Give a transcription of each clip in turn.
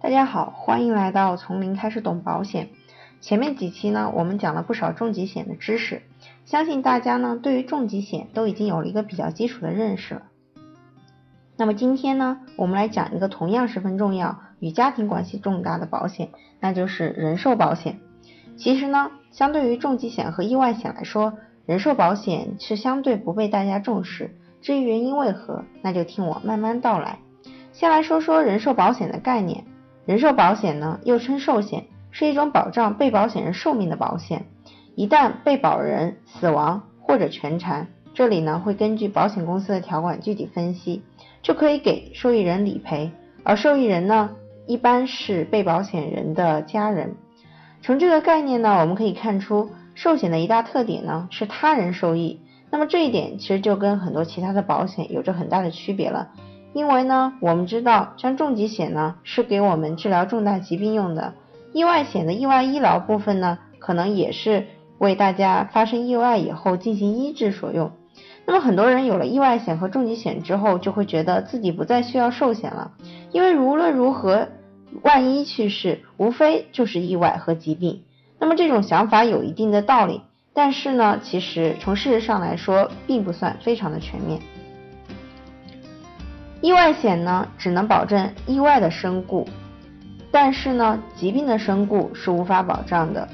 大家好，欢迎来到从零开始懂保险。前面几期呢，我们讲了不少重疾险的知识，相信大家呢对于重疾险都已经有了一个比较基础的认识了。那么今天呢，我们来讲一个同样十分重要、与家庭关系重大的保险，那就是人寿保险。其实呢，相对于重疾险和意外险来说，人寿保险是相对不被大家重视。至于原因为何，那就听我慢慢道来。先来说说人寿保险的概念。人寿保险呢，又称寿险，是一种保障被保险人寿命的保险。一旦被保人死亡或者全残，这里呢会根据保险公司的条款具体分析，就可以给受益人理赔。而受益人呢，一般是被保险人的家人。从这个概念呢，我们可以看出，寿险的一大特点呢是他人受益。那么这一点其实就跟很多其他的保险有着很大的区别了。因为呢，我们知道，像重疾险呢是给我们治疗重大疾病用的，意外险的意外医疗部分呢，可能也是为大家发生意外以后进行医治所用。那么很多人有了意外险和重疾险之后，就会觉得自己不再需要寿险了，因为无论如何，万一去世，无非就是意外和疾病。那么这种想法有一定的道理，但是呢，其实从事实上来说，并不算非常的全面。意外险呢，只能保证意外的身故，但是呢，疾病的身故是无法保障的。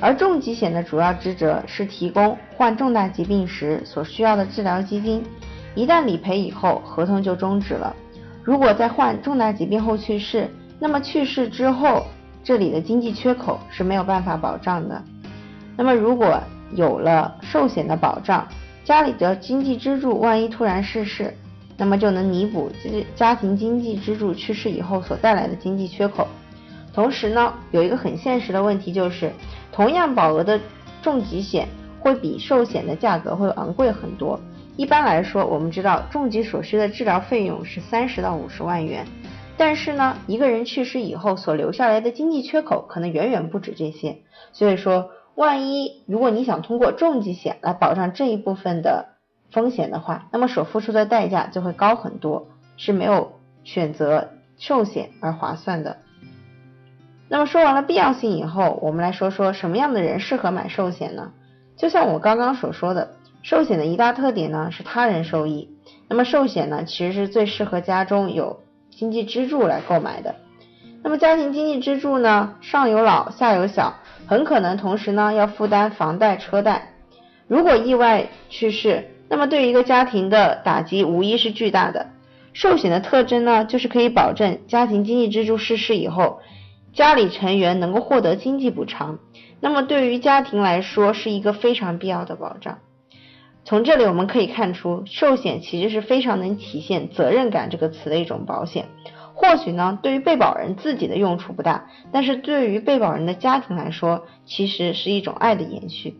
而重疾险的主要职责是提供患重大疾病时所需要的治疗基金，一旦理赔以后，合同就终止了。如果在患重大疾病后去世，那么去世之后这里的经济缺口是没有办法保障的。那么如果有了寿险的保障，家里的经济支柱万一突然逝世，那么就能弥补家庭经济支柱去世以后所带来的经济缺口。同时呢，有一个很现实的问题就是，同样保额的重疾险会比寿险的价格会昂贵很多。一般来说，我们知道重疾所需的治疗费用是三十到五十万元，但是呢，一个人去世以后所留下来的经济缺口可能远远不止这些。所以说，万一如果你想通过重疾险来保障这一部分的。风险的话，那么所付出的代价就会高很多，是没有选择寿险而划算的。那么说完了必要性以后，我们来说说什么样的人适合买寿险呢？就像我刚刚所说的，寿险的一大特点呢是他人受益。那么寿险呢，其实是最适合家中有经济支柱来购买的。那么家庭经济支柱呢，上有老下有小，很可能同时呢要负担房贷车贷。如果意外去世，那么对于一个家庭的打击无疑是巨大的。寿险的特征呢，就是可以保证家庭经济支柱逝世以后，家里成员能够获得经济补偿。那么对于家庭来说，是一个非常必要的保障。从这里我们可以看出，寿险其实是非常能体现责任感这个词的一种保险。或许呢，对于被保人自己的用处不大，但是对于被保人的家庭来说，其实是一种爱的延续。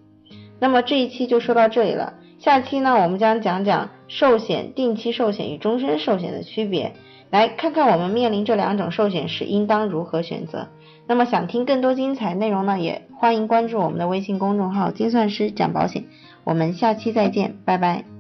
那么这一期就说到这里了。下期呢，我们将讲讲寿险、定期寿险与终身寿险的区别，来看看我们面临这两种寿险时应当如何选择。那么想听更多精彩内容呢，也欢迎关注我们的微信公众号“精算师讲保险”。我们下期再见，拜拜。